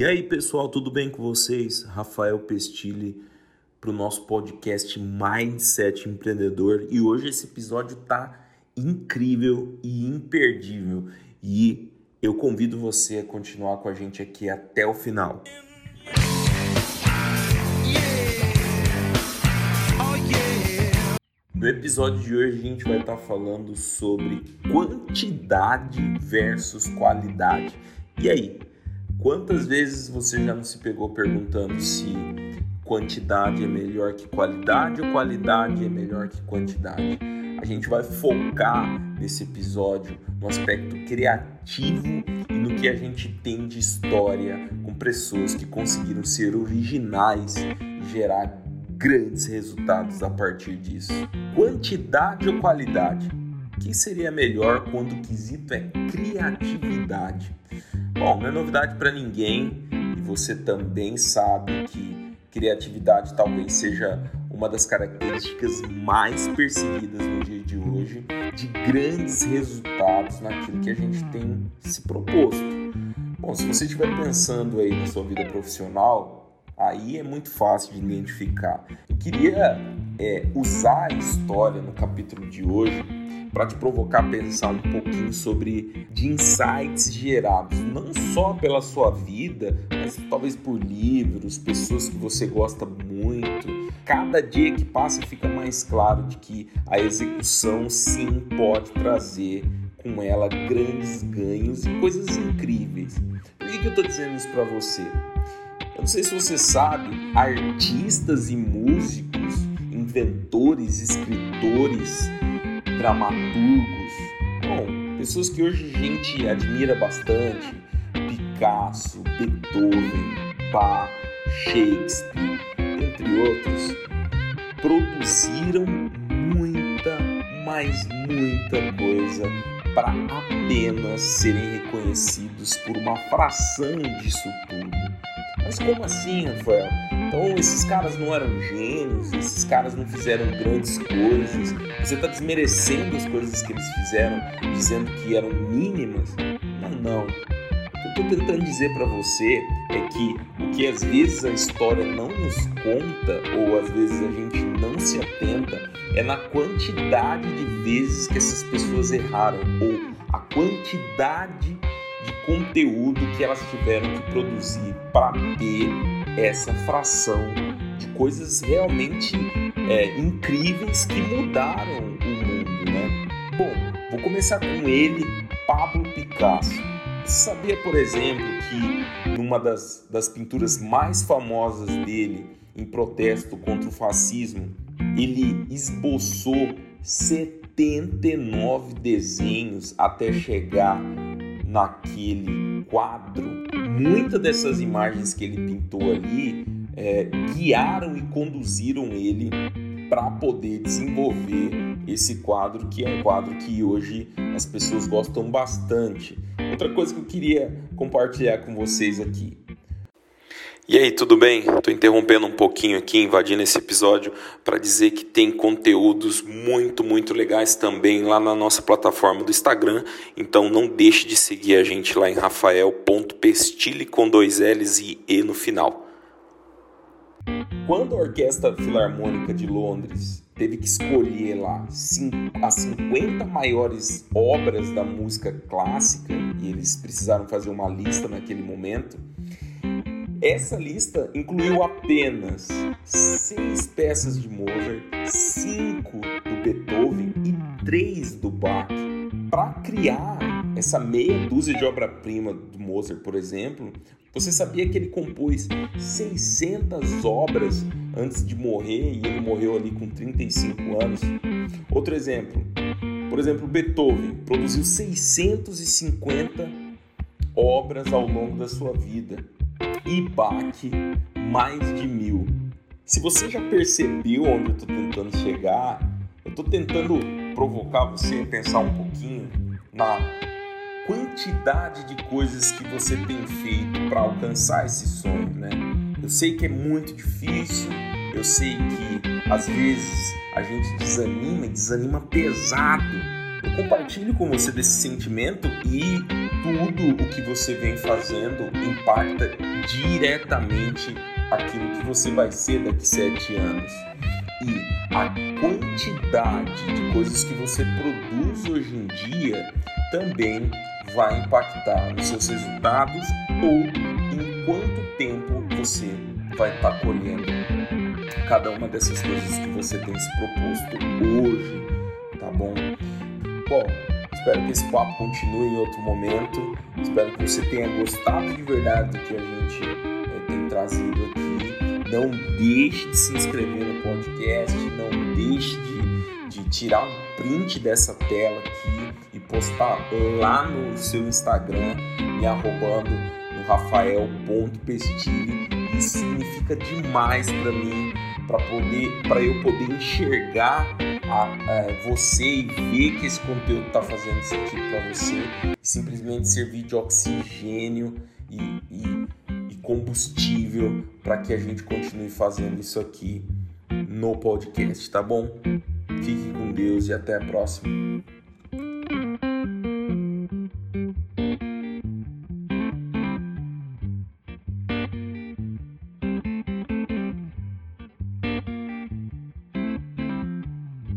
E aí, pessoal, tudo bem com vocês? Rafael Pestilli para o nosso podcast Mindset Empreendedor. E hoje esse episódio tá incrível e imperdível. E eu convido você a continuar com a gente aqui até o final. No episódio de hoje a gente vai estar falando sobre quantidade versus qualidade. E aí, quantas vezes você já não se pegou perguntando se quantidade é melhor que qualidade ou qualidade é melhor que quantidade? A gente vai focar nesse episódio no aspecto criativo e no que a gente tem de história com pessoas que conseguiram ser originais e gerar grandes resultados a partir disso. Quantidade ou qualidade? O que seria melhor quando o quesito é criatividade? Bom, não é novidade para ninguém e você também sabe que criatividade talvez seja uma das características mais perseguidas no dia de hoje de grandes resultados naquilo que a gente tem se proposto. Bom, se você estiver pensando aí na sua vida profissional, aí é muito fácil de identificar. Eu queria é, usar a história no capítulo de hoje para te provocar a pensar um pouquinho sobre de insights gerados, não só pela sua vida, mas talvez por livros, pessoas que você gosta muito. Cada dia que passa fica mais claro de que a execução sim pode trazer com ela grandes ganhos e coisas incríveis. Por que, que eu estou dizendo isso para você? Eu não sei se você sabe, artistas e músicos, inventores, escritores, dramaturgos, bom, pessoas que hoje a gente admira bastante, Picasso, Beethoven, Bach, Shakespeare, entre outros, produziram muita, mas muita coisa para apenas serem reconhecidos por uma fração disso tudo. Mas como assim, Rafael? Então esses caras não eram gênios, esses caras não fizeram grandes coisas. Você está desmerecendo as coisas que eles fizeram, dizendo que eram mínimas? Não, não. O que eu estou tentando dizer para você é que o que às vezes a história não nos conta, ou às vezes a gente não se atenta, é na quantidade de vezes que essas pessoas erraram, ou a quantidade de conteúdo que elas tiveram que produzir para ter essa fração de coisas realmente é, incríveis que mudaram o mundo, né? Bom, vou começar com ele, Pablo Picasso. Sabia, por exemplo, que numa das, das pinturas mais famosas dele, em protesto contra o fascismo, ele esboçou 79 desenhos até chegar naquele quadro, muitas dessas imagens que ele pintou ali é, guiaram e conduziram ele para poder desenvolver esse quadro, que é um quadro que hoje as pessoas gostam bastante. Outra coisa que eu queria compartilhar com vocês aqui. E aí, tudo bem? Estou interrompendo um pouquinho aqui, invadindo esse episódio, para dizer que tem conteúdos muito, muito legais também lá na nossa plataforma do Instagram. Então não deixe de seguir a gente lá em rafael.pestile com dois L's e E no final. Quando a Orquestra Filarmônica de Londres teve que escolher lá as 50 maiores obras da música clássica, e eles precisaram fazer uma lista naquele momento, essa lista incluiu apenas seis peças de Mozart, cinco do Beethoven e três do Bach. Para criar essa meia dúzia de obra-prima do Mozart, por exemplo, você sabia que ele compôs 600 obras antes de morrer e ele morreu ali com 35 anos? Outro exemplo, por exemplo, Beethoven produziu 650 obras ao longo da sua vida e mais de mil. Se você já percebeu onde eu estou tentando chegar, eu estou tentando provocar você a pensar um pouquinho na quantidade de coisas que você tem feito para alcançar esse sonho, né? Eu sei que é muito difícil, eu sei que às vezes a gente desanima e desanima pesado. Eu compartilho com você desse sentimento e tudo o que você vem fazendo impacta diretamente aquilo que você vai ser daqui sete anos. E a quantidade de coisas que você produz hoje em dia também vai impactar nos seus resultados ou em quanto tempo você vai estar tá colhendo cada uma dessas coisas que você tem se proposto hoje, tá bom? Bom, espero que esse papo continue em outro momento. Espero que você tenha gostado de verdade do que a gente é, tem trazido aqui. Não deixe de se inscrever no podcast, não deixe de, de tirar um print dessa tela aqui e postar lá no seu Instagram, me arrobando no rafael.pestilli. Isso significa demais para mim para poder para eu poder enxergar a, a, você e ver que esse conteúdo está fazendo sentido para você simplesmente servir de oxigênio e, e, e combustível para que a gente continue fazendo isso aqui no podcast, tá bom? Fique com Deus e até a próxima.